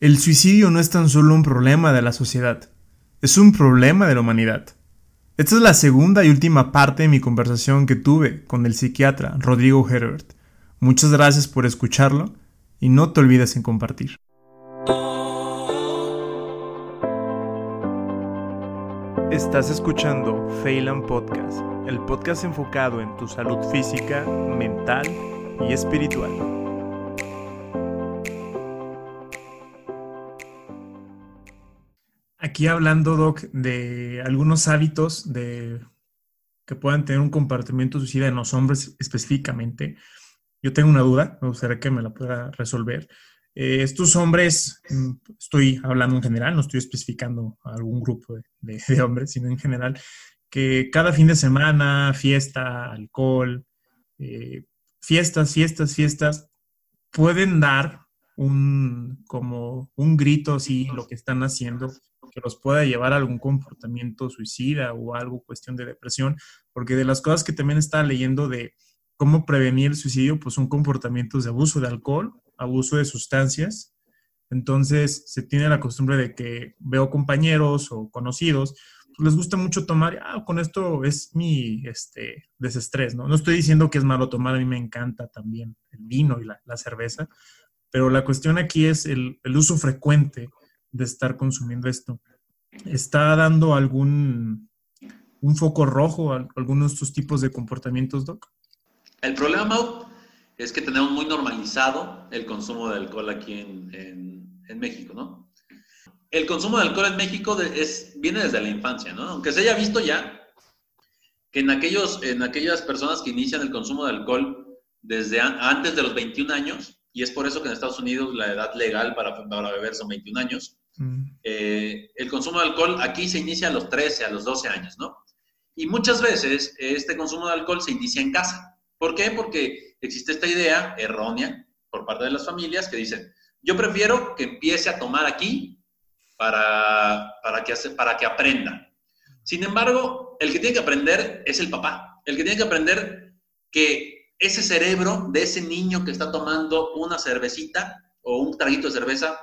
El suicidio no es tan solo un problema de la sociedad, es un problema de la humanidad. Esta es la segunda y última parte de mi conversación que tuve con el psiquiatra Rodrigo Herbert. Muchas gracias por escucharlo y no te olvides en compartir. Estás escuchando Phelan Podcast, el podcast enfocado en tu salud física, mental y espiritual. Aquí hablando, Doc, de algunos hábitos de, que puedan tener un comportamiento suicida en los hombres específicamente. Yo tengo una duda, me gustaría que me la pueda resolver. Eh, estos hombres, mm, estoy hablando en general, no estoy especificando a algún grupo de, hombres, sino en general, que cada fin de semana, fiesta, alcohol, eh, fiestas, fiestas, fiestas, pueden dar un, como un grito así, lo que están haciendo, que los pueda llevar a algún comportamiento suicida o algo, cuestión de depresión, porque de las cosas que también estaba leyendo de cómo prevenir el suicidio, pues son comportamientos de abuso de alcohol, abuso de sustancias. Entonces se tiene la costumbre de que veo compañeros o conocidos, pues les gusta mucho tomar, ah, con esto es mi este, desestrés, ¿no? No estoy diciendo que es malo tomar, a mí me encanta también el vino y la, la cerveza, pero la cuestión aquí es el, el uso frecuente de estar consumiendo esto. ¿Está dando algún un foco rojo a algunos de estos tipos de comportamientos, Doc? El problema, es que tenemos muy normalizado el consumo de alcohol aquí en, en, México, ¿no? El consumo de alcohol en México es, viene desde la infancia, ¿no? Aunque se haya visto ya que en, aquellos, en aquellas personas que inician el consumo de alcohol desde antes de los 21 años, y es por eso que en Estados Unidos la edad legal para, para beber son 21 años, eh, el consumo de alcohol aquí se inicia a los 13, a los 12 años, ¿no? Y muchas veces este consumo de alcohol se inicia en casa. ¿Por qué? Porque existe esta idea errónea por parte de las familias que dicen, yo prefiero que empiece a tomar aquí para, para, que, para que aprenda. Sin embargo, el que tiene que aprender es el papá. El que tiene que aprender que ese cerebro de ese niño que está tomando una cervecita o un traguito de cerveza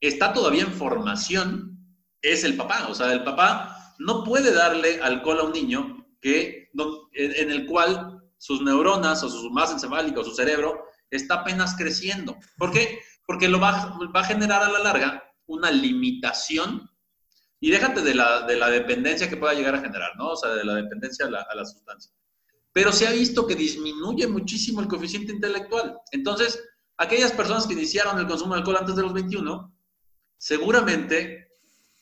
está todavía en formación es el papá. O sea, el papá no puede darle alcohol a un niño que, en el cual sus neuronas o su masa encefálica o su cerebro está apenas creciendo. ¿Por qué? Porque lo va, va a generar a la larga una limitación y déjate de la, de la, dependencia que pueda llegar a generar, ¿no? O sea, de la dependencia a la, a la sustancia. Pero se ha visto que disminuye muchísimo el coeficiente intelectual. Entonces, aquellas personas que iniciaron el consumo de alcohol antes de los 21 seguramente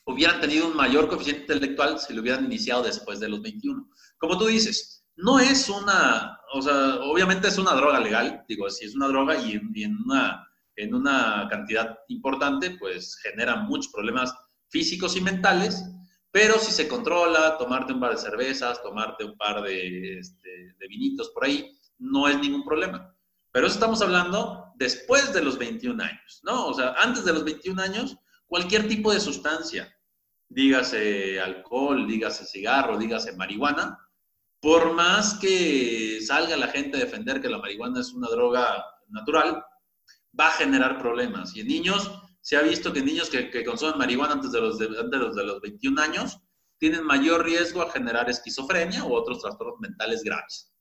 hubieran tenido un mayor coeficiente intelectual si lo hubieran iniciado después de los 21. Como tú dices, no es una, o sea, obviamente es una droga legal, digo, si es una droga y, en, una, en una cantidad importante, pues genera muchos problemas físicos y mentales, pero si se controla, tomarte un par de cervezas, tomarte un par de, este, de vinitos por ahí, no es ningún problema. Pero eso estamos hablando después de los 21 años, ¿no? O sea, antes de los 21 años, cualquier tipo de sustancia, dígase alcohol, dígase cigarro, dígase marihuana, por más que salga la gente a defender que la marihuana es una droga natural, va a generar problemas. Y en niños, se ha visto que niños que, consumen marihuana antes de, los de, antes de los 21 años tienen mayor riesgo a generar esquizofrenia u otros trastornos mentales graves.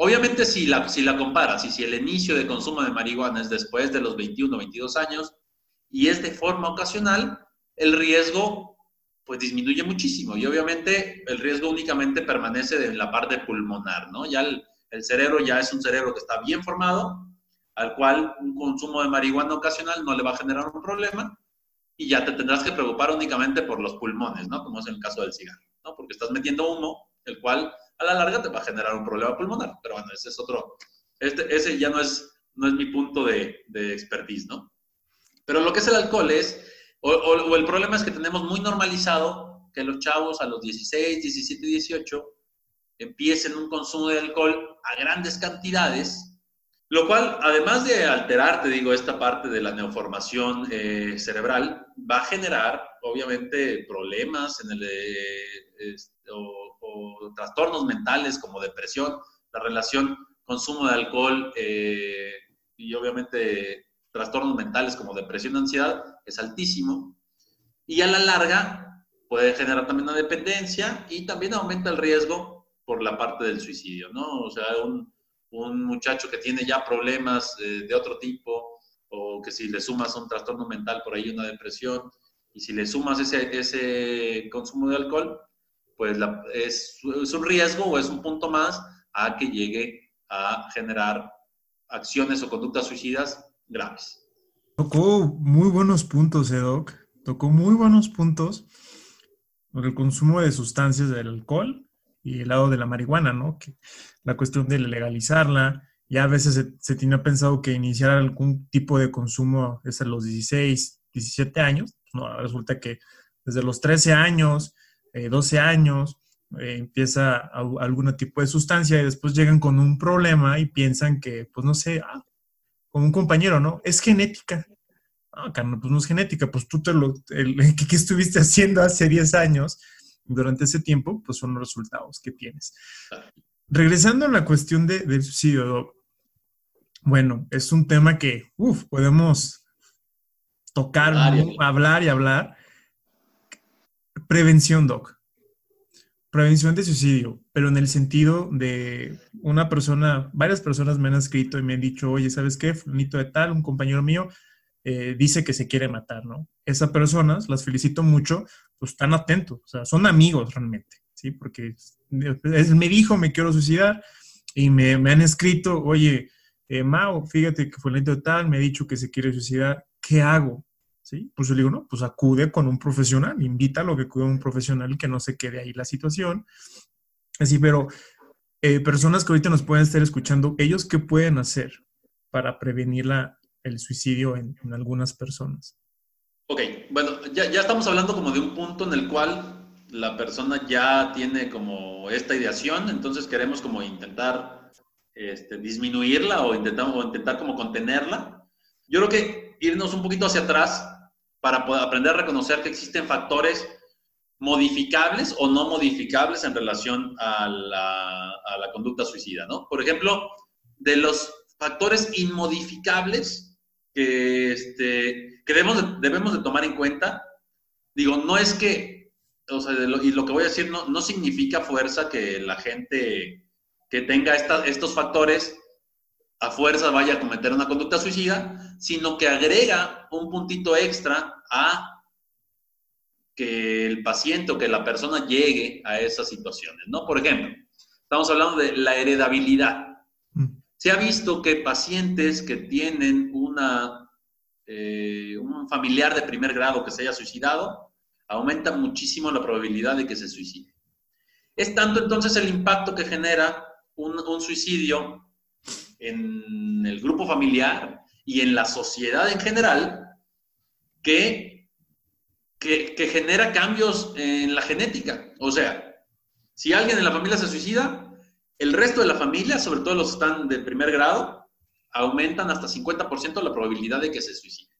Obviamente, si la, si la comparas y si el inicio de consumo de marihuana es después de los 21 o 22 años, y es de forma ocasional, el riesgo pues disminuye muchísimo y obviamente el riesgo únicamente permanece en la parte pulmonar, ¿no? Ya el, cerebro ya es un cerebro que está bien formado, al cual un consumo de marihuana ocasional no le va a generar un problema y ya te tendrás que preocupar únicamente por los pulmones, ¿no? Como es el caso del cigarro, ¿no? Porque estás metiendo humo, el cual a la larga te va a generar un problema pulmonar, pero bueno, ese es otro, este, ese ya no es, no es mi punto de, de expertise, ¿no? Pero lo que es el alcohol es, o, el problema es que tenemos muy normalizado que los chavos a los 16, 17, 18 empiecen un consumo de alcohol a grandes cantidades, lo cual, además de alterar, te digo, esta parte de la neoformación eh, cerebral, va a generar, obviamente, problemas en el, eh, o, trastornos mentales como depresión, la relación consumo de alcohol eh, y obviamente trastornos mentales como depresión ansiedad es altísimo. Y a la larga puede generar también una dependencia y también aumenta el riesgo por la parte del suicidio, ¿no? O sea, un, un muchacho que tiene ya problemas eh, de otro tipo o que si le sumas un trastorno mental por ahí una depresión y si le sumas ese, ese consumo de alcohol, pues es, es un riesgo o es un punto más a que llegue a generar acciones o conductas suicidas graves. Tocó muy buenos puntos, Edoc. Tocó muy buenos puntos por el consumo de sustancias del alcohol y el lado de la marihuana, ¿no? Que la cuestión de legalizarla, ya a veces se, tiene pensado que iniciar algún tipo de consumo es a los 16, 17 años. No, resulta que desde los 13 años, 12 eh, años, eh, empieza algún tipo de sustancia y después llegan con un problema y piensan que, pues no sé, ah, como un compañero, ¿no? Es genética. Ah, carnal, pues no es genética, pues tú te lo, el, ¿qué, estuviste haciendo hace 10 años? Durante ese tiempo, pues son los resultados que tienes. Regresando a la cuestión de, del suicidio, bueno, es un tema que, uff, podemos tocar, hablar y hablar. Prevención, Doc prevención de suicidio, pero en el sentido de una persona, varias personas me han escrito y me han dicho, oye, ¿sabes qué? Fulanito de tal, un compañero mío, eh, dice que se quiere matar, ¿no? Esas personas, las felicito mucho, pues están atentos, o sea, son amigos realmente, ¿sí? Porque él me dijo, me quiero suicidar, y me, han escrito, oye, eh, Mao, fíjate que fulanito de tal, me ha dicho que se quiere suicidar, ¿qué hago? ¿Sí? Pues yo le digo, no, pues acude con un profesional, invita a lo que acude un profesional y que no se quede ahí la situación. Así, pero eh, personas que ahorita nos pueden estar escuchando, ¿ellos qué pueden hacer para prevenir la, el suicidio en, algunas personas? Ok, bueno, ya, ya estamos hablando como de un punto en el cual la persona ya tiene como esta ideación, entonces queremos como intentar este, disminuirla o intentar, o intentar como contenerla. Yo creo que irnos un poquito hacia atrás para aprender a reconocer que existen factores modificables o no modificables en relación a la, conducta suicida, ¿no? Por ejemplo, de los factores inmodificables que, este, debemos, de, debemos de tomar en cuenta, digo, no es que, o sea, y lo que voy a decir no, no significa fuerza que la gente que tenga estos factores a fuerza vaya a cometer una conducta suicida, sino que agrega un puntito extra a que el paciente o que la persona llegue a esas situaciones, ¿no? Por ejemplo, estamos hablando de la heredabilidad. Mm. Se ha visto que pacientes que tienen una, eh, un familiar de primer grado que se haya suicidado, aumenta muchísimo la probabilidad de que se suicide. Es tanto entonces el impacto que genera un, un suicidio en el grupo familiar y en la sociedad en general que, que, genera cambios en la genética. O sea, si alguien en la familia se suicida, el resto de la familia, sobre todo los que están de primer grado, aumentan hasta 50% la probabilidad de que se suicide.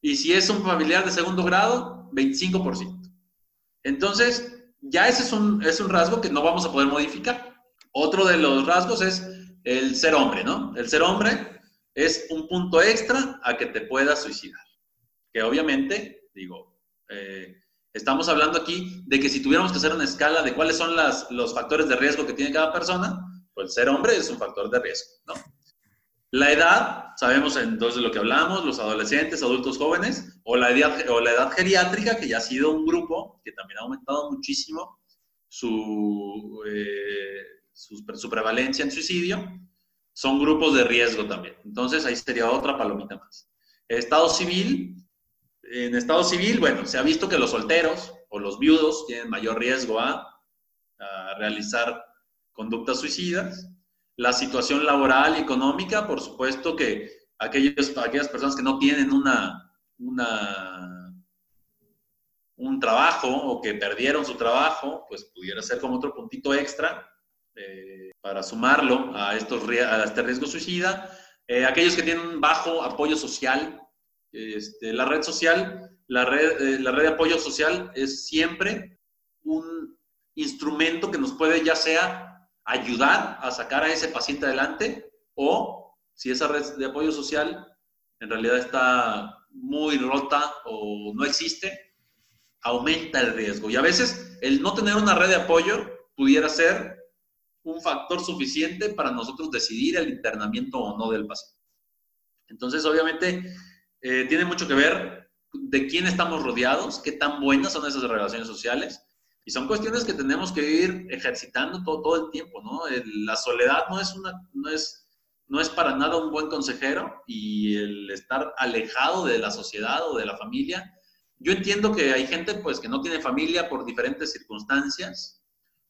Y si es un familiar de segundo grado, 25%. Entonces, ya ese es un, es un rasgo que no vamos a poder modificar. Otro de los rasgos es el ser hombre, ¿no? El ser hombre es un punto extra a que te puedas suicidar. Que obviamente, digo, eh, estamos hablando aquí de que si tuviéramos que hacer una escala de cuáles son los factores de riesgo que tiene cada persona, pues ser hombre es un factor de riesgo, ¿no? La edad, sabemos entonces de lo que hablamos, los adolescentes, adultos jóvenes, o la, edad, o la edad geriátrica, que ya ha sido un grupo que también ha aumentado muchísimo su, eh, su, prevalencia en suicidio, son grupos de riesgo también. Entonces ahí sería otra palomita más. Estado civil, en estado civil, bueno, se ha visto que los solteros o los viudos tienen mayor riesgo a, realizar conductas suicidas. La situación laboral y económica, por supuesto que aquellos, aquellas personas que no tienen una, un trabajo o que perdieron su trabajo, pues pudiera ser como otro puntito extra eh, para sumarlo a, estos, a este riesgo suicida. Eh, aquellos que tienen bajo apoyo social, este, la red social, la red, eh, la red de apoyo social es siempre un instrumento que nos puede ya sea ayudar a sacar a ese paciente adelante o si esa red de apoyo social en realidad está muy rota o no existe, aumenta el riesgo. Y a veces el no tener una red de apoyo pudiera ser un factor suficiente para nosotros decidir el internamiento o no del paciente. Entonces, obviamente, eh, tiene mucho que ver de quién estamos rodeados, qué tan buenas son esas relaciones sociales. Y son cuestiones que tenemos que ir ejercitando todo, el tiempo, ¿no? la soledad no es, una, no, es, no es para nada un buen consejero y el estar alejado de la sociedad o de la familia. Yo entiendo que hay gente pues que no tiene familia por diferentes circunstancias,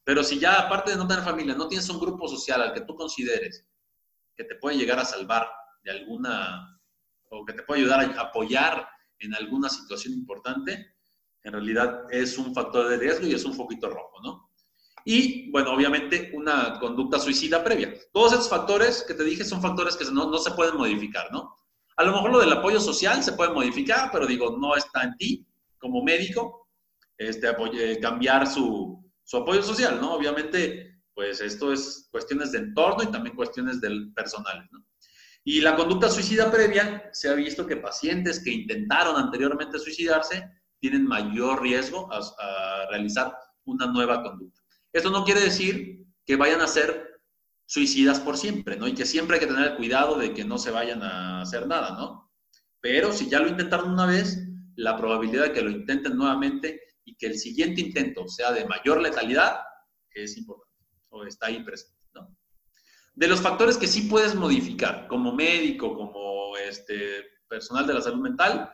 pero si ya aparte de no tener familia, no tienes un grupo social al que tú consideres que te puede llegar a salvar de alguna, o que te puede ayudar a apoyar en alguna situación importante, en realidad es un factor de riesgo y es un foquito rojo, ¿no? Y, bueno, obviamente una conducta suicida previa. Todos estos factores que te dije son factores que no, no se pueden modificar, ¿no? A lo mejor lo del apoyo social se puede modificar, pero digo, no está en ti como médico este, cambiar su, su apoyo social, ¿no? Obviamente, pues esto es cuestiones de entorno y también cuestiones del personal, ¿no? Y la conducta suicida previa, se ha visto que pacientes que intentaron anteriormente suicidarse tienen mayor riesgo a, realizar una nueva conducta. Esto no quiere decir que vayan a ser suicidas por siempre, ¿no? Y que siempre hay que tener cuidado de que no se vayan a hacer nada, ¿no? Pero si ya lo intentaron una vez, la probabilidad de que lo intenten nuevamente y que el siguiente intento sea de mayor letalidad es importante o está ahí presente. De los factores que sí puedes modificar como médico, como este, personal de la salud mental,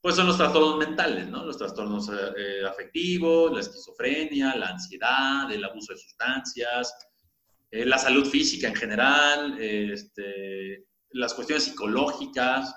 pues son los trastornos mentales, ¿no? Los trastornos eh, afectivos, la esquizofrenia, la ansiedad, el abuso de sustancias, eh, la salud física en general, este, las cuestiones psicológicas,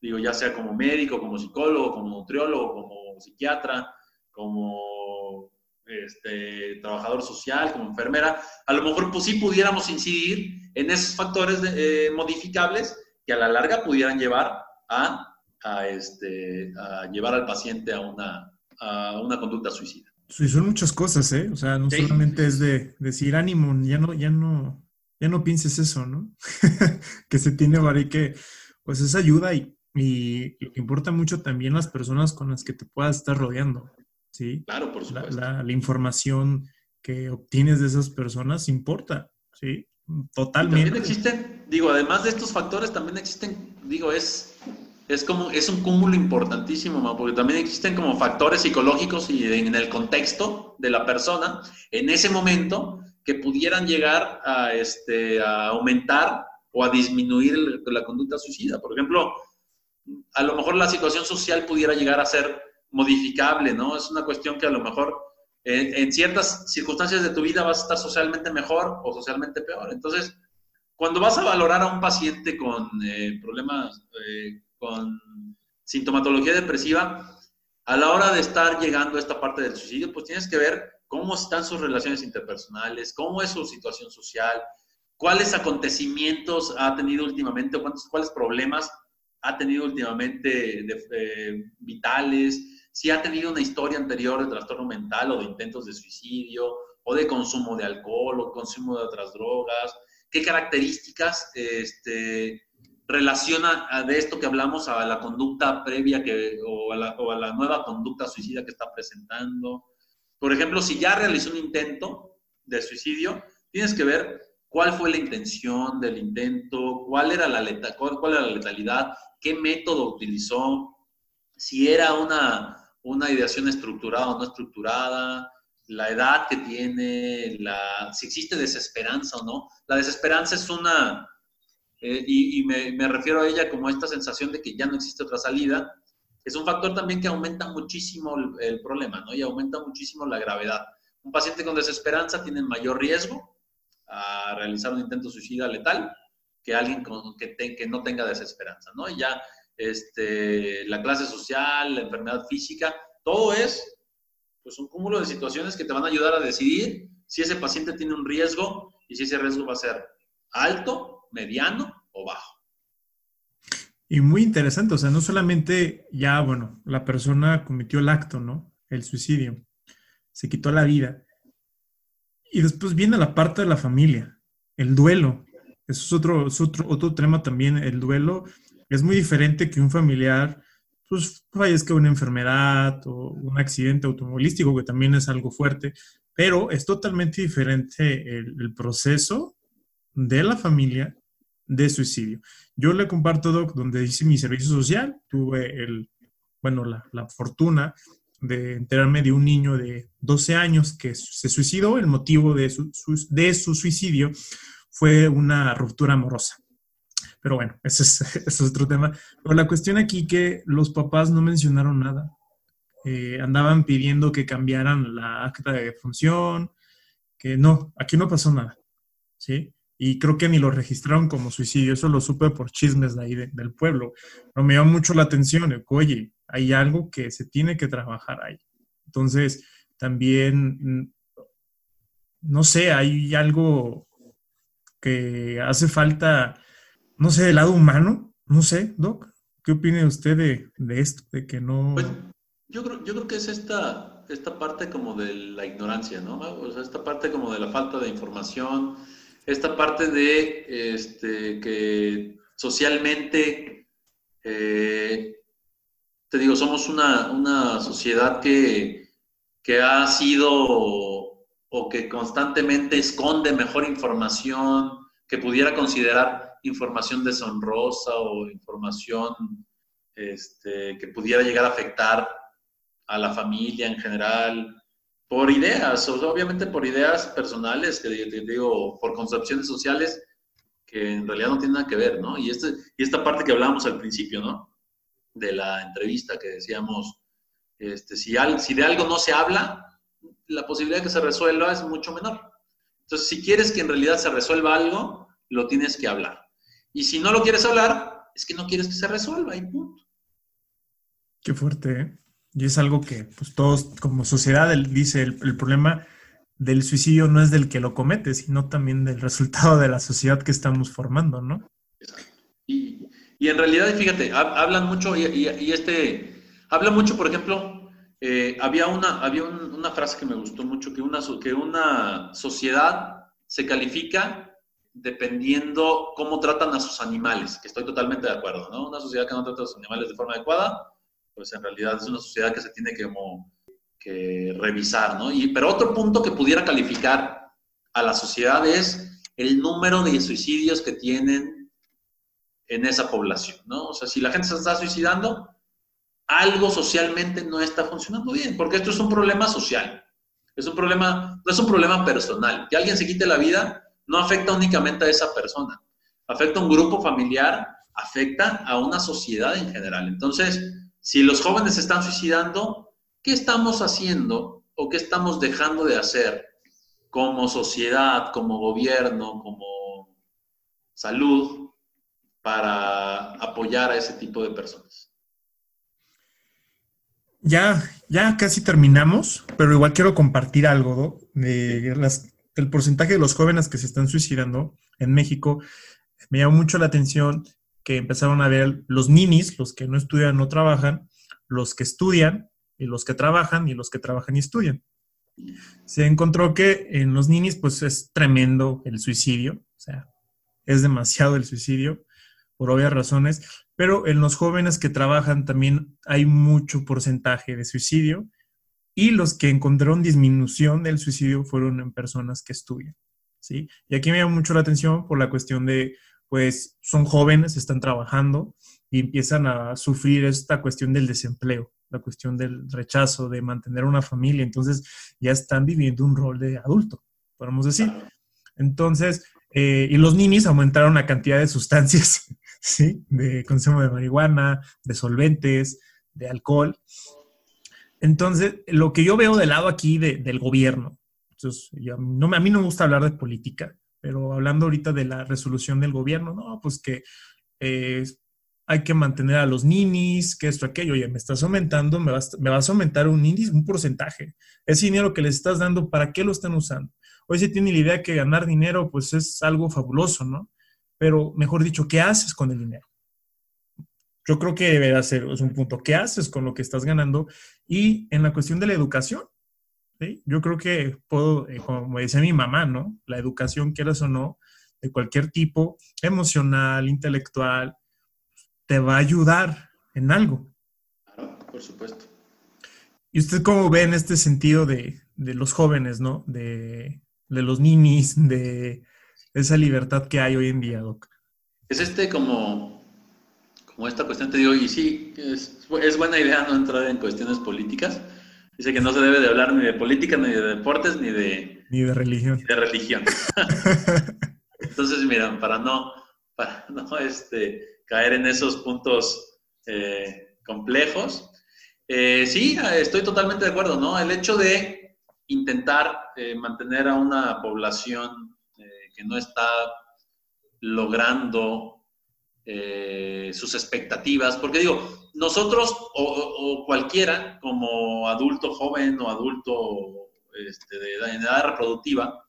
digo, ya sea como médico, como psicólogo, como nutriólogo, como psiquiatra, como este, trabajador social, como enfermera, a lo mejor pues sí pudiéramos incidir en esos factores eh, modificables que a la larga pudieran llevar a, a, este, a llevar al paciente a una, a una conducta suicida. Sí, son muchas cosas, ¿eh? O sea, no solamente es de decir ánimo, ya no, ya no, ya no pienses eso, ¿no? que se tiene para que, pues es ayuda y, y lo que importa mucho también las personas con las que te puedas estar rodeando. ¿Sí? Claro, por supuesto. La, la, información que obtienes de esas personas importa, ¿sí? Totalmente. también existen, digo, además de estos factores, también existen, digo, es, es como, es un cúmulo importantísimo, porque también existen como factores psicológicos y en el contexto de la persona, en ese momento, que pudieran llegar a, este, a aumentar o a disminuir la conducta suicida. Por ejemplo, a lo mejor la situación social pudiera llegar a ser modificable, ¿no? Es una cuestión que a lo mejor en ciertas circunstancias de tu vida vas a estar socialmente mejor o socialmente peor. Entonces, cuando vas a valorar a un paciente con eh, problemas, eh, con sintomatología depresiva, a la hora de estar llegando a esta parte del suicidio, pues tienes que ver cómo están sus relaciones interpersonales, cómo es su situación social, cuáles acontecimientos ha tenido últimamente, cuántos, cuáles problemas ha tenido últimamente de, vitales, si ha tenido una historia anterior de trastorno mental o de intentos de suicidio o de consumo de alcohol o consumo de otras drogas, qué características este, relaciona de esto que hablamos a la conducta previa que, o, a la, o a la nueva conducta suicida que está presentando. Por ejemplo, si ya realizó un intento de suicidio, tienes que ver cuál fue la intención del intento, cuál era la, cuál era la letalidad, qué método utilizó, si era una, una ideación estructurada o no estructurada, la edad que tiene, la, si existe desesperanza o no. La desesperanza es una, eh, y, me, refiero a ella como esta sensación de que ya no existe otra salida, es un factor también que aumenta muchísimo el, problema, ¿no? Y aumenta muchísimo la gravedad. Un paciente con desesperanza tiene mayor riesgo a realizar un intento suicida letal que alguien que, que no tenga desesperanza, ¿no? Y ya este, la clase social, la enfermedad física, todo es pues, un cúmulo de situaciones que te van a ayudar a decidir si ese paciente tiene un riesgo y si ese riesgo va a ser alto, mediano o bajo. Y muy interesante, o sea, no solamente ya, bueno, la persona cometió el acto, ¿no? El suicidio, se quitó la vida. Y después viene la parte de la familia, el duelo. Eso es otro, otro, otro tema también, el duelo Es muy diferente que un familiar pues fallezca una enfermedad o un accidente automovilístico, que también es algo fuerte, pero es totalmente diferente el, proceso de la familia de suicidio. Yo le comparto, Doc, donde hice mi servicio social, tuve el, bueno, la, la fortuna de enterarme de un niño de 12 años que se suicidó. El motivo de su, de su suicidio fue una ruptura amorosa. Pero bueno, ese es, otro tema. Pero la cuestión aquí que los papás no mencionaron nada. Eh, andaban pidiendo que cambiaran la acta de función, que no, aquí no pasó nada. ¿Sí? Y creo que ni lo registraron como suicidio, eso lo supe por chismes de ahí del pueblo. Pero me llama mucho la atención, oye, hay algo que se tiene que trabajar ahí. Entonces, también, mm, no sé, hay algo que hace falta, no sé, del lado humano, no sé, Doc, ¿qué opina usted de, esto, de que no... Pues, yo, creo, yo creo que es esta, esta parte como de la ignorancia, ¿no? O sea, esta parte como de la falta de información, esta parte de este, que socialmente eh, te digo, somos una, una sociedad que, que ha sido o que constantemente esconde mejor información, que pudiera considerar información deshonrosa o información este, que pudiera llegar a afectar a la familia en general, por ideas, obviamente por ideas personales, que digo, por concepciones sociales que en realidad no tienen nada que ver, ¿no? Y, este, y esta parte que hablábamos al principio, ¿no? de la entrevista que decíamos, este, si, si de algo no se habla, la posibilidad de que se resuelva es mucho menor. Entonces, si quieres que en realidad se resuelva algo, lo tienes que hablar. Y si no lo quieres hablar, es que no quieres que se resuelva y punto. Qué fuerte, ¿eh? Y es algo que pues, todos como sociedad, dice, el, el, problema del suicidio no es del que lo comete, sino también del resultado de la sociedad que estamos formando, ¿no? Exacto. Y, y en realidad, fíjate, hablan mucho, y, este, habla mucho, por ejemplo, eh, había, una, había una frase que me gustó mucho, que una, que una sociedad se califica dependiendo cómo tratan a sus animales, que estoy totalmente de acuerdo, ¿no? Una sociedad que no trata a sus animales de forma adecuada, pues en realidad es una sociedad que se tiene que, que revisar, ¿no? Y, pero otro punto que pudiera calificar a la sociedad es el número de suicidios que tienen en esa población, ¿no? O sea, si la gente se está suicidando, algo socialmente no está funcionando bien, porque esto es un problema social, es un problema, no es un problema personal. Que alguien se quite la vida no afecta únicamente a esa persona, afecta a un grupo familiar, afecta a una sociedad en general. Entonces, si los jóvenes se están suicidando, ¿qué estamos haciendo o qué estamos dejando de hacer como sociedad, como gobierno, como salud para apoyar a ese tipo de personas. Ya, ya casi terminamos, pero igual quiero compartir algo de el porcentaje de los jóvenes que se están suicidando en México. Me llamó mucho la atención que empezaron a ver los ninis, los que no estudian, no trabajan, los que estudian y los que trabajan y los que trabajan y estudian. Se encontró que en los ninis pues es tremendo el suicidio, o sea, es demasiado el suicidio por obvias razones, pero en los jóvenes que trabajan también hay mucho porcentaje de suicidio y los que encontraron disminución del suicidio fueron en personas que estudian, ¿sí? Y aquí me llama mucho la atención por la cuestión de, pues, son jóvenes, están trabajando y empiezan a sufrir esta cuestión del desempleo, la cuestión del rechazo, de mantener una familia, entonces ya están viviendo un rol de adulto, podemos decir. Entonces, eh, y los ninis aumentaron la cantidad de sustancias ¿sí? De consumo de marihuana, de solventes, de alcohol. Entonces, lo que yo veo del lado aquí del gobierno, entonces, no, a mí no me gusta hablar de política, pero hablando ahorita de la resolución del gobierno, no, pues que eh, hay que mantener a los ninis, que esto, aquello, oye, me estás aumentando, me vas, me vas a aumentar un índice, un porcentaje. Ese dinero que les estás dando, ¿para qué lo están usando? Hoy se tiene la idea que ganar dinero, pues es algo fabuloso, ¿no? pero mejor dicho, ¿qué haces con el dinero? Yo creo que deberá ser es un punto, ¿qué haces con lo que estás ganando? Y en la cuestión de la educación, yo creo que puedo, eh, como decía mi mamá, ¿no? La educación, quieras o no, de cualquier tipo, emocional, intelectual, te va a ayudar en algo. Claro, por supuesto. ¿Y usted cómo ve en este sentido de, los jóvenes, ¿no? De, los ninis, de esa libertad que hay hoy en día, Doc? Es este como, como esta cuestión, te digo, y sí, es, es buena idea no entrar en cuestiones políticas. Dice que no se debe de hablar ni de política, ni de deportes, ni de... Ni de religión. Ni de religión. Entonces, mira, para no, para no este, caer en esos puntos eh, complejos, eh, sí, estoy totalmente de acuerdo, ¿no? El hecho de intentar eh, mantener a una población que no está logrando sus expectativas, porque digo, nosotros o, cualquiera, como adulto joven o adulto este, de edad reproductiva,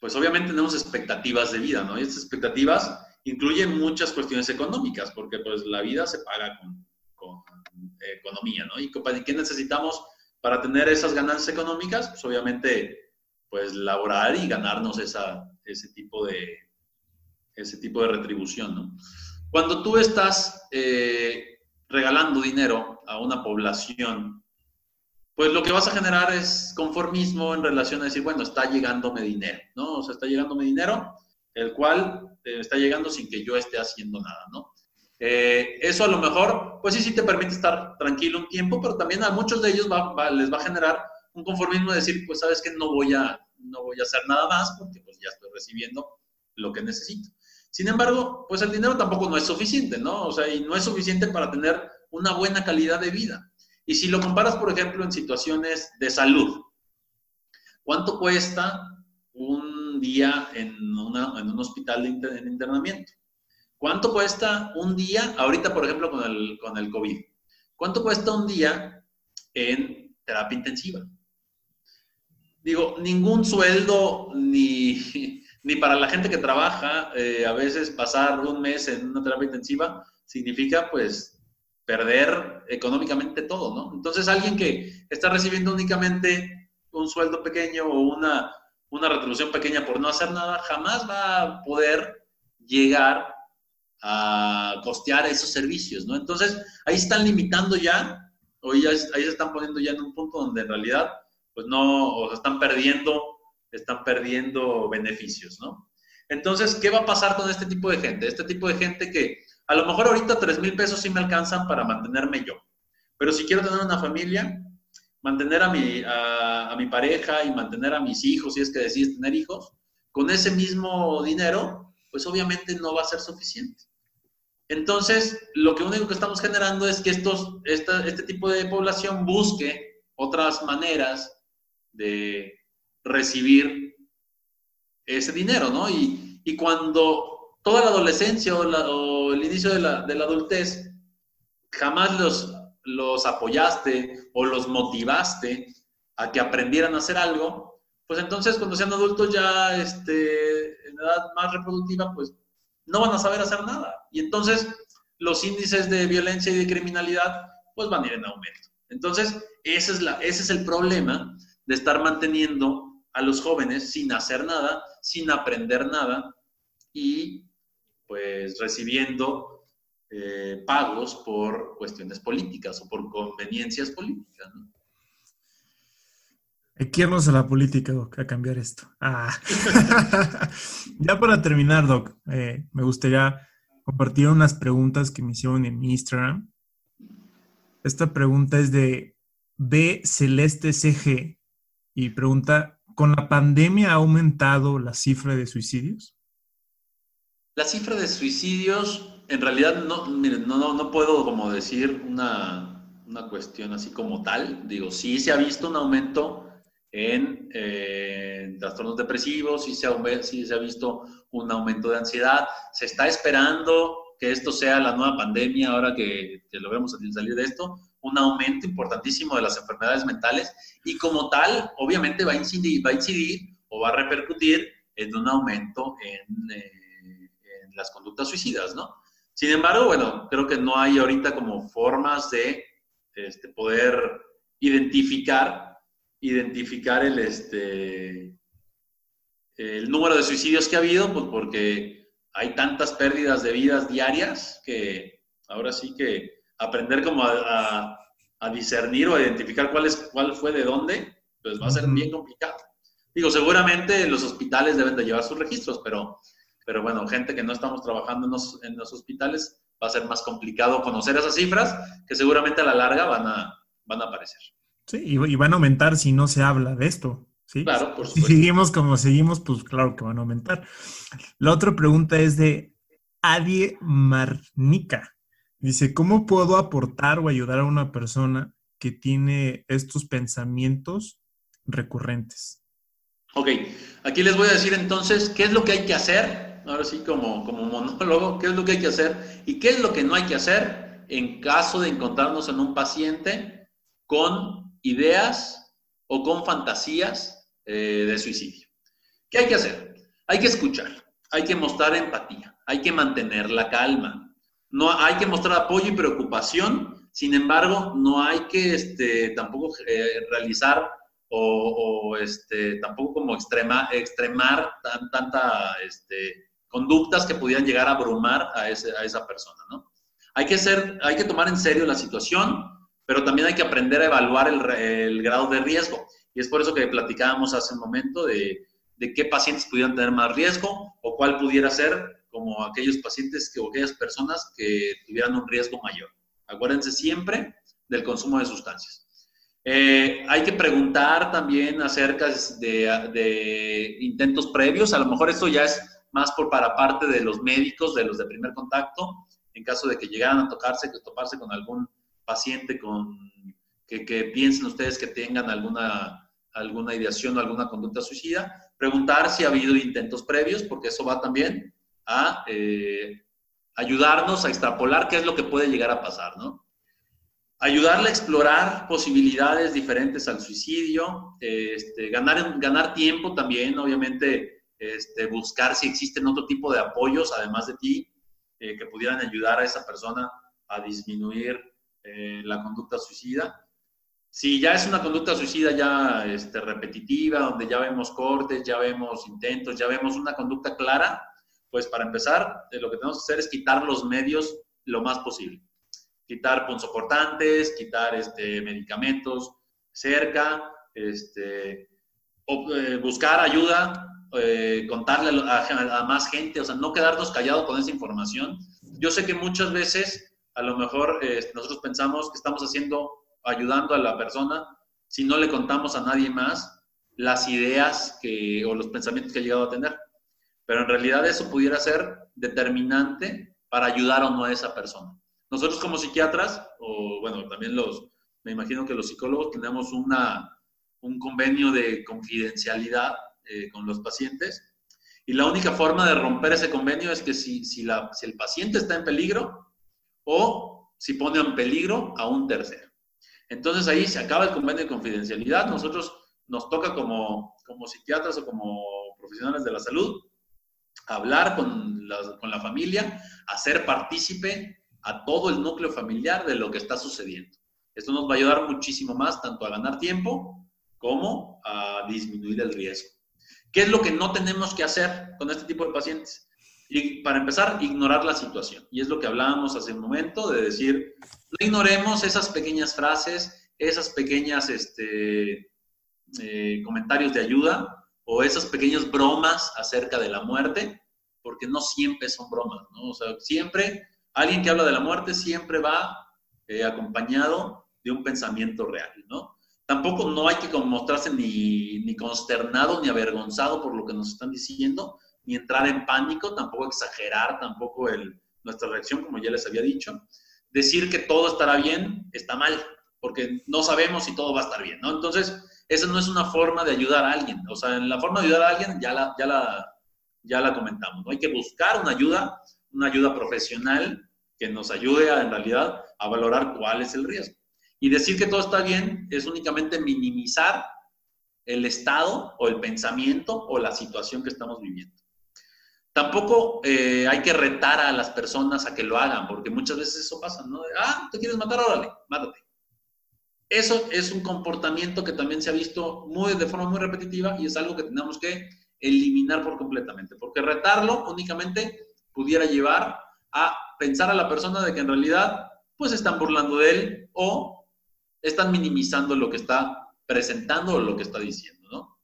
pues obviamente tenemos expectativas de vida, ¿no? Y estas expectativas incluyen muchas cuestiones económicas, porque pues la vida se paga con, economía, ¿no? ¿Y qué necesitamos para tener esas ganancias económicas? Pues obviamente, pues laborar y ganarnos esa, ese, tipo de, ese tipo de retribución, ¿no? Cuando tú estás eh, regalando dinero a una población pues lo que vas a generar es conformismo en relación a decir, bueno, está llegándome dinero, ¿no? O sea, está llegándome dinero, el cual eh, está llegando sin que yo esté haciendo nada, ¿no? Eh, eso a lo mejor, pues sí, sí te permite estar tranquilo un tiempo, pero también a muchos de ellos les va a generar un conformismo de decir, pues sabes que no voy a, no voy a hacer nada más porque pues ya estoy recibiendo lo que necesito. Sin embargo, pues el dinero tampoco no es suficiente, ¿no? O sea, y no es suficiente para tener una buena calidad de vida. Y si lo comparas, por ejemplo, en situaciones de salud, ¿cuánto cuesta un día en, un hospital de internamiento? ¿Cuánto cuesta un día, ahorita por ejemplo con el, con el COVID? ¿Cuánto cuesta un día en terapia intensiva? Digo, ningún sueldo ni, ni para la gente que trabaja, eh, a veces pasar un mes en una terapia intensiva significa pues perder económicamente todo, ¿no? Entonces, alguien que está recibiendo únicamente un sueldo pequeño o una, una retribución pequeña por no hacer nada, jamás va a poder llegar a costear esos servicios, ¿no? Entonces, ahí están limitando ya, o ya, ahí se están poniendo ya en un punto donde en realidad, pues no, o están perdiendo, están perdiendo beneficios, ¿no? Entonces, ¿qué va a pasar con este tipo de gente? Este tipo de gente que a lo mejor ahorita 3 mil pesos sí me alcanzan para mantenerme yo. Pero si quiero tener una familia, mantener a mi, a, mi pareja y mantener a mis hijos, si es que decides tener hijos, con ese mismo dinero, pues obviamente no va a ser suficiente. Entonces, lo que único que estamos generando es que estos, este tipo de población busque otras maneras de recibir ese dinero, ¿no? Y, y cuando toda la adolescencia o, el inicio de la, de la, adultez, jamás los, los apoyaste o los motivaste a que aprendieran a hacer algo, pues entonces cuando sean adultos ya este, en edad más reproductiva, pues no van a saber hacer nada. Y entonces los índices de violencia y de criminalidad pues van a ir en aumento. Entonces, ese es, la, ese es el problema de estar manteniendo a los jóvenes sin hacer nada, sin aprender nada y pues recibiendo eh, pagos por cuestiones políticas o por conveniencias políticas. ¿no? A la política, Doc, a cambiar esto. Ah. ya para terminar, Doc, eh, me gustaría compartir unas preguntas que me hicieron en Instagram. Esta pregunta es de B Celeste CG y pregunta, ¿con la pandemia ha aumentado la cifra de suicidios? La cifra de suicidios, en realidad, no, miren, no, no, puedo como decir una, una, cuestión así como tal. Digo, sí se ha visto un aumento en, eh, trastornos depresivos, sí se, ha, sí se ha visto un aumento de ansiedad. Se está esperando que esto sea la nueva pandemia, ahora que, que logremos salir de esto, un aumento importantísimo de las enfermedades mentales y como tal, obviamente va a incidir, va a incidir o va a repercutir en un aumento en... Eh, las conductas suicidas, ¿no? Sin embargo, bueno, creo que no hay ahorita como formas de este, poder identificar, identificar el, este, el número de suicidios que ha habido, pues porque hay tantas pérdidas de vidas diarias que Ahora sí que aprender como a, discernir o a identificar cuál, es, cuál fue de dónde, pues va a ser bien complicado. Digo, seguramente los hospitales deben de llevar sus registros, pero, pero bueno, gente que no estamos trabajando en los, en los hospitales, va a ser más complicado conocer esas cifras que seguramente a la larga van a, van a aparecer. Sí, y, van a aumentar si no se habla de esto. ¿sí? Claro, por supuesto. Si seguimos como seguimos, pues claro que van a aumentar. La otra pregunta es de Adie Marnica. Dice, ¿cómo puedo aportar o ayudar a una persona que tiene estos pensamientos recurrentes? Ok, aquí les voy a decir entonces qué es lo que hay que hacer, ahora sí como, como monólogo, qué es lo que hay que hacer y qué es lo que no hay que hacer en caso de encontrarnos en un paciente con ideas o con fantasías eh, de suicidio. ¿Qué hay que hacer? Hay que escuchar, hay que mostrar empatía, hay que mantener la calma, no hay que mostrar apoyo y preocupación, sin embargo, no hay que este, tampoco eh, realizar o, este, tampoco como extrema, extremar tan, tanta este, conductas que pudieran llegar a abrumar a, ese, a esa persona, ¿no? Hay que, ser, hay que tomar en serio la situación, pero también hay que aprender a evaluar el, el grado de riesgo. Y es por eso que platicábamos hace un momento de, de qué pacientes pudieran tener más riesgo o cuál pudiera ser como aquellos pacientes que, o aquellas personas que tuvieran un riesgo mayor. Acuérdense siempre del consumo de sustancias. Eh, hay que preguntar también acerca de, intentos previos. A lo mejor esto ya es más por para parte de los médicos, de los de primer contacto, en caso de que llegaran a tocarse, toparse con algún paciente con, que, que piensen ustedes que tengan alguna, alguna ideación o alguna conducta suicida. Preguntar si ha habido intentos previos, porque eso va también a eh, ayudarnos a extrapolar qué es lo que puede llegar a pasar, ¿no? Ayudarle a explorar posibilidades diferentes al suicidio, este, ganar, ganar tiempo también, obviamente, este, buscar si existen otro tipo de apoyos, además de ti, eh, que pudieran ayudar a esa persona a disminuir eh, la conducta suicida. Si ya es una conducta suicida ya este, repetitiva, donde ya vemos cortes, ya vemos intentos, ya vemos una conducta clara, pues para empezar, eh, lo que tenemos que hacer es quitar los medios lo más posible. Quitar punzocortantes, quitar este, medicamentos cerca, este, eh, buscar ayuda, eh, contarle a, más gente, o sea, no quedarnos callados con esa información. Yo sé que muchas veces, a lo mejor nosotros pensamos que estamos haciendo, ayudando a la persona, si no le contamos a nadie más las ideas que, o los pensamientos que ha llegado a tener pero en realidad eso pudiera ser determinante para ayudar o no a esa persona. Nosotros como psiquiatras, o bueno, también los, me imagino que los psicólogos tenemos una, un convenio de confidencialidad eh, con los pacientes y la única forma de romper ese convenio es que si, si, la, si el paciente está en peligro o si pone en peligro a un tercero. Entonces ahí se acaba el convenio de confidencialidad. Nosotros nos toca como, como psiquiatras o como profesionales de la salud hablar con la, con la familia, hacer partícipe a todo el núcleo familiar de lo que está sucediendo. Esto nos va a ayudar muchísimo más tanto a ganar tiempo como a disminuir el riesgo. ¿Qué es lo que no tenemos que hacer con este tipo de pacientes? Y para empezar, ignorar la situación. Y es lo que hablábamos hace un momento, de decir, no ignoremos esas pequeñas frases, esas pequeñas este, eh, comentarios de ayuda, o esas pequeñas bromas acerca de la muerte, porque no siempre son bromas, ¿no? O sea, siempre, alguien que habla de la muerte siempre va eh, acompañado de un pensamiento real, ¿no? Tampoco no hay que mostrarse ni, ni consternado ni avergonzado por lo que nos están diciendo, ni entrar en pánico, tampoco exagerar, tampoco el, nuestra reacción, como ya les había dicho. Decir que todo estará bien está mal, porque no sabemos si todo va a estar bien, ¿no? Entonces, esa no es una forma de ayudar a alguien. O sea, en la forma de ayudar a alguien ya la, ya la, ya la comentamos. ¿no? Hay que buscar una ayuda, una ayuda profesional que nos ayude a, en realidad a valorar cuál es el riesgo. Y decir que todo está bien es únicamente minimizar el estado o el pensamiento o la situación que estamos viviendo. Tampoco eh, hay que retar a las personas a que lo hagan, porque muchas veces eso pasa, ¿no? Ah, ¿te quieres matar? Órale, mátate. Eso es un comportamiento que también se ha visto muy, de forma muy repetitiva y es algo que tenemos que eliminar por completamente, porque retarlo únicamente pudiera llevar a pensar a la persona de que en realidad pues están burlando de él o están minimizando lo que está presentando o lo que está diciendo, ¿no?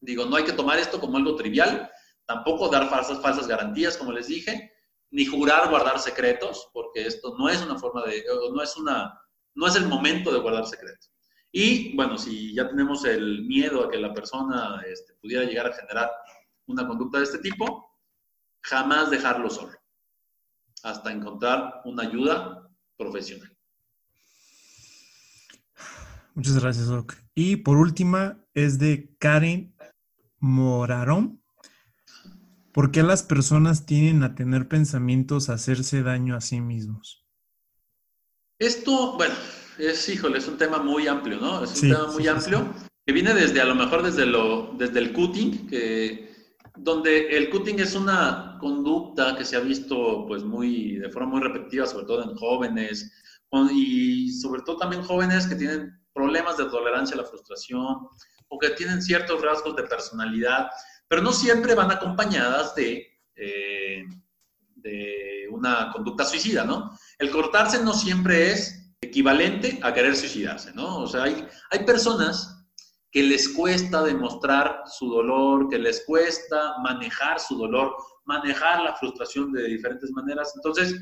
Digo, no hay que tomar esto como algo trivial, tampoco dar falsas, falsas garantías, como les dije, ni jurar guardar secretos, porque esto no es una forma de, no es una, no es el momento de guardar secretos. Y bueno, si ya tenemos el miedo a que la persona este, pudiera llegar a generar una conducta de este tipo, jamás dejarlo solo, hasta encontrar una ayuda profesional. Muchas gracias, Doc. Y por última es de Karen Morarón. ¿Por qué las personas tienen a tener pensamientos a hacerse daño a sí mismos? Esto, bueno, es, híjole, es un tema muy amplio, ¿no? Es un tema muy amplio que viene desde, a lo mejor, desde, lo, desde el cutting, que, donde el cutting es una conducta que se ha visto, pues, muy, de forma muy repetitiva, sobre todo en jóvenes, y sobre todo también jóvenes que tienen problemas de tolerancia a la frustración o que tienen ciertos rasgos de personalidad pero no siempre van acompañadas de, eh, de una conducta suicida, ¿no? El cortarse no siempre es equivalente a querer suicidarse, ¿no? O sea, hay, hay personas que les cuesta demostrar su dolor, que les cuesta manejar su dolor, manejar la frustración de diferentes maneras. Entonces,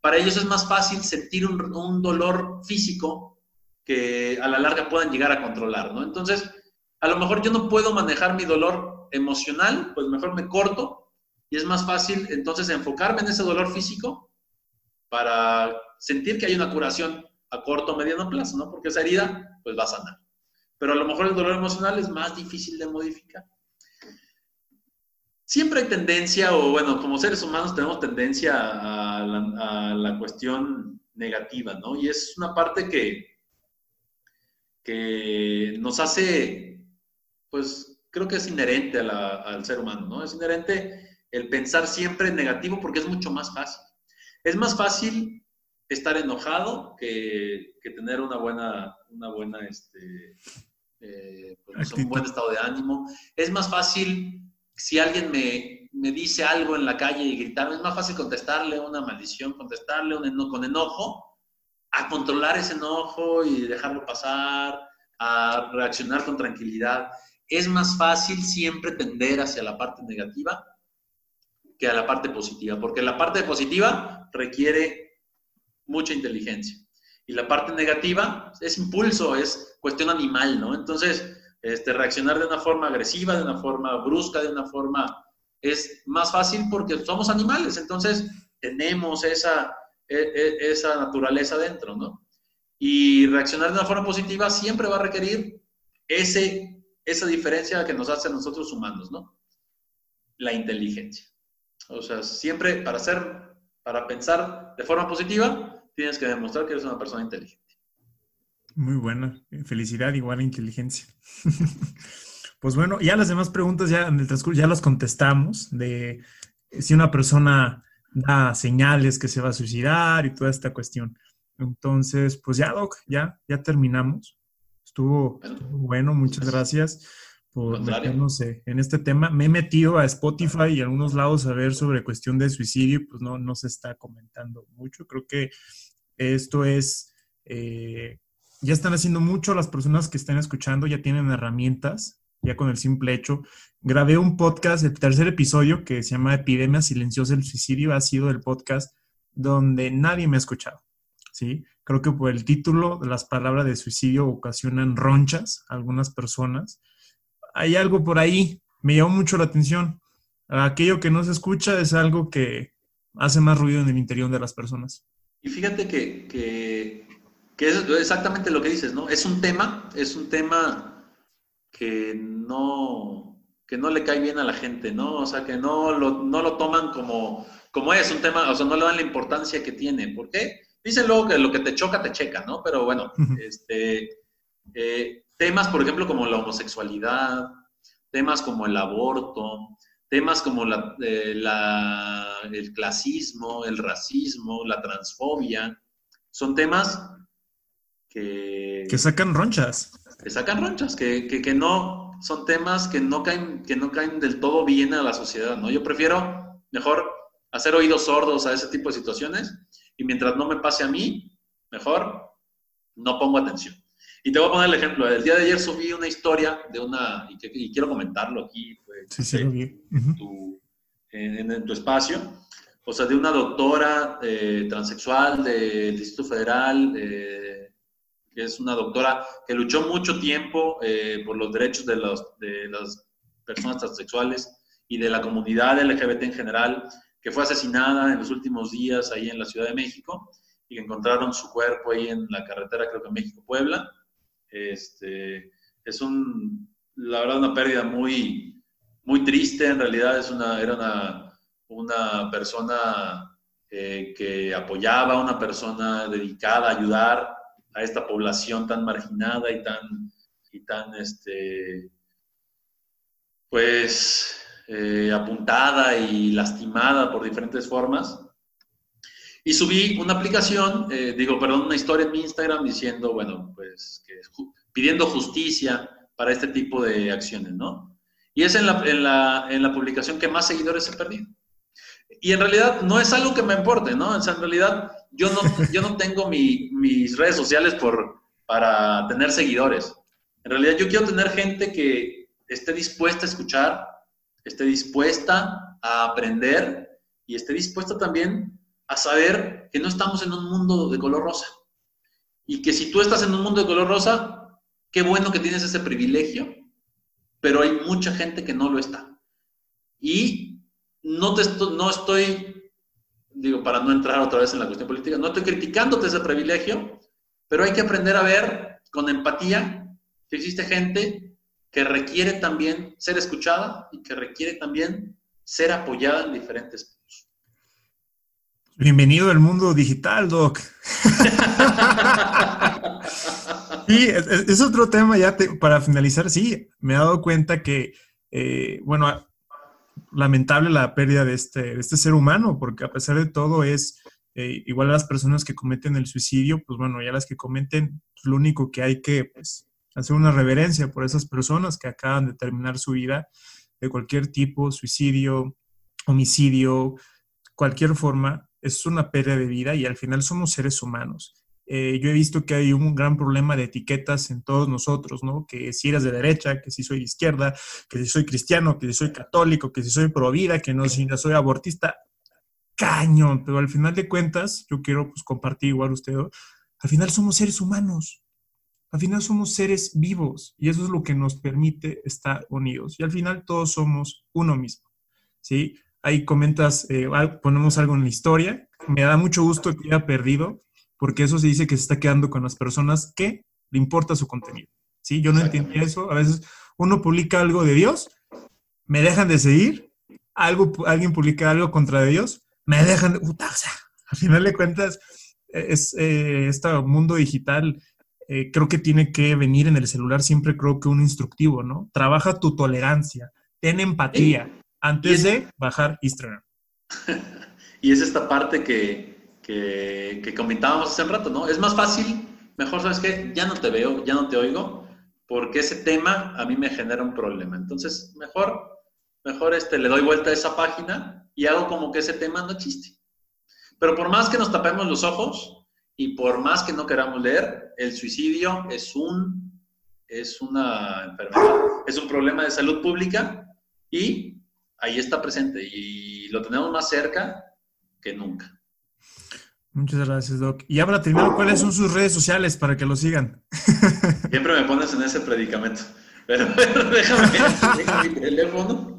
para ellos es más fácil sentir un, un dolor físico que a la larga puedan llegar a controlar, ¿no? Entonces, a lo mejor yo no puedo manejar mi dolor emocional, pues mejor me corto y es más fácil entonces enfocarme en ese dolor físico para sentir que hay una curación a corto o mediano plazo, ¿no? Porque esa herida pues va a sanar. Pero a lo mejor el dolor emocional es más difícil de modificar. Siempre hay tendencia, o bueno, como seres humanos tenemos tendencia a la, a la cuestión negativa, ¿no? Y es una parte que, que nos hace, pues, creo que es inherente al ser humano, ¿no? Es inherente el pensar siempre en negativo porque es mucho más fácil. Es más fácil estar enojado que, tener una buena, una buena, este, eh, pues, un buen estado de ánimo. Es más fácil si alguien me, me, dice algo en la calle y gritarme, es más fácil contestarle una maldición, contestarle un con enojo, a controlar ese enojo y dejarlo pasar, a reaccionar con tranquilidad es más fácil siempre tender hacia la parte negativa que a la parte positiva, porque la parte positiva requiere mucha inteligencia y la parte negativa es impulso, es cuestión animal, ¿no? Entonces, este, reaccionar de una forma agresiva, de una forma brusca, de una forma es más fácil porque somos animales, entonces tenemos esa, e, e, esa naturaleza dentro, ¿no? Y reaccionar de una forma positiva siempre va a requerir ese esa diferencia que nos hace a nosotros humanos, ¿no? La inteligencia. O sea, siempre para hacer, para pensar de forma positiva, tienes que demostrar que eres una persona inteligente. Muy buena. Felicidad igual a inteligencia. pues bueno, ya las demás preguntas ya en el transcurso ya las contestamos de si una persona da señales que se va a suicidar y toda esta cuestión. Entonces, pues ya, Doc, ya, ya terminamos. Estuvo, bueno, muchas gracias por meternos en este tema. Me he metido a Spotify y a algunos lados a ver sobre cuestión de suicidio, pues no, no se está comentando mucho. Creo que esto es, eh, ya están haciendo mucho las personas que están escuchando, ya tienen herramientas, ya con el simple hecho. Grabé un podcast, el tercer episodio, que se llama Epidemia Silenciosa del Suicidio, ha sido el podcast donde nadie me ha escuchado, ¿sí? Creo que por el título, las palabras de suicidio ocasionan ronchas a algunas personas. Hay algo por ahí, me llamó mucho la atención. Aquello que no se escucha es algo que hace más ruido en el interior de las personas. Y fíjate que, que, es exactamente lo que dices, ¿no? Es un tema, es un tema que no, que no le cae bien a la gente, ¿no? O sea, que no lo, no lo toman como, como es un tema, o sea, no le dan la importancia que tiene. ¿Por qué? Dicen luego que lo que te choca, te checa, ¿no? Pero bueno, este, eh, temas, por ejemplo, como la homosexualidad, temas como el aborto, temas como eh, el clasismo, el racismo, la transfobia, son temas que... Que sacan ronchas. Que sacan ronchas, que, que, no, son temas que no, caen, que no caen del todo bien a la sociedad, ¿no? Yo prefiero mejor hacer oídos sordos a ese tipo de situaciones y mientras no me pase a mí, mejor no pongo atención. Y te voy a poner el ejemplo. El día de ayer subí una historia de una, y, quiero comentarlo aquí, pues, en, tu espacio, o sea, de una doctora eh, transexual del Distrito Federal, eh, que es una doctora que luchó mucho tiempo eh, por los derechos de, los, de las personas transexuales y de la comunidad LGBT en general, que fue asesinada en los últimos días ahí en la Ciudad de México y que encontraron su cuerpo ahí en la carretera, creo que México-Puebla. Este, es un, la verdad, una pérdida muy, muy triste. En realidad es una, era una, una persona eh, que apoyaba, una persona dedicada a ayudar a esta población tan marginada y tan, y tan este, pues, eh, apuntada y lastimada por diferentes formas. Y subí una aplicación, eh, digo, perdón, una historia en mi Instagram diciendo, bueno, pues pidiendo justicia para este tipo de acciones, ¿no? Y es en la, en la, en la publicación que más seguidores he perdido. Y en realidad no es algo que me importe, ¿no? O sea, en realidad yo no, yo no tengo mi, mis redes sociales por, para tener seguidores. En realidad yo quiero tener gente que esté dispuesta a escuchar, esté dispuesta a aprender y esté dispuesta también a saber que no estamos en un mundo de color rosa. Y que si tú estás en un mundo de color rosa, qué bueno que tienes ese privilegio, pero hay mucha gente que no lo está. Y no, te no estoy, digo, para no entrar otra vez en la cuestión política, no estoy criticándote ese privilegio, pero hay que aprender a ver con empatía que existe gente que requiere también ser escuchada y que requiere también ser apoyada en diferentes Bienvenido al mundo digital, Doc. sí, es, otro tema ya para finalizar. Sí, me he dado cuenta que, eh, bueno, lamentable la pérdida de este, este ser humano, porque a pesar de todo es eh, igual a las personas que cometen el suicidio, pues bueno, ya las que cometen, pues, lo único que hay que pues, hacer una reverencia por esas personas que acaban de terminar su vida de cualquier tipo, suicidio, homicidio, cualquier forma, es una pérdida de vida y al final somos seres humanos. Eh, yo he visto que hay un gran problema de etiquetas en todos nosotros, ¿no? Que si eres de derecha, que si soy de izquierda, que si soy cristiano, que si soy católico, que si soy pro vida, que no si soy abortista. Cañón, pero al final de cuentas, yo quiero pues, compartir igual usted, al final somos seres humanos, al final somos seres vivos y eso es lo que nos permite estar unidos. Y al final todos somos uno mismo, ¿sí? Ahí comentas, eh, ponemos algo en la historia. Me da mucho gusto que haya perdido, porque eso se dice que se está quedando con las personas que le importa su contenido. ¿sí? Yo no entendía eso. A veces uno publica algo de Dios, me dejan de seguir, algo, alguien publica algo contra Dios, me dejan de... Puta, o sea, al final de cuentas, es, eh, este mundo digital eh, creo que tiene que venir en el celular siempre creo que un instructivo, ¿no? Trabaja tu tolerancia, ten empatía antes de bajar Instagram. y es esta parte que, que, comentábamos hace un rato, ¿no? Es más fácil, mejor, ¿sabes qué? Ya no te veo, ya no te oigo, porque ese tema a mí me genera un problema. Entonces, mejor, mejor este, le doy vuelta a esa página y hago como que ese tema no existe. Pero por más que nos tapemos los ojos y por más que no queramos leer, el suicidio es un es una enfermedad, es un problema de salud pública y ahí está presente y lo tenemos más cerca que nunca. Muchas gracias, Doc. Y ahora terminar, ¿cuáles son sus redes sociales para que lo sigan? Siempre me pones en ese predicamento. Pero, déjame, déjame mi teléfono.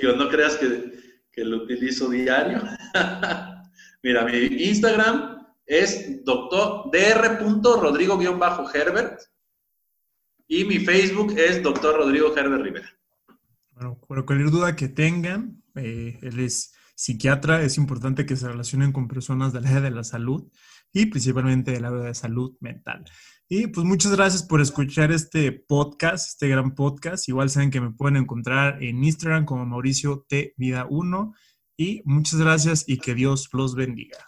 Digo, no creas que, que lo utilizo diario. Mira, mi Instagram es doctor dr.rodrigo-herbert y mi Facebook es doctor Rodrigo Herbert Rivera. Bueno, cualquier duda que tengan, eh, él es psiquiatra, es importante que se relacionen con personas del área de la salud y principalmente del área de salud mental. Y pues muchas gracias por escuchar este podcast, este gran podcast. Igual saben que me pueden encontrar en Instagram como Mauricio T Vida 1 y muchas gracias y que Dios los bendiga.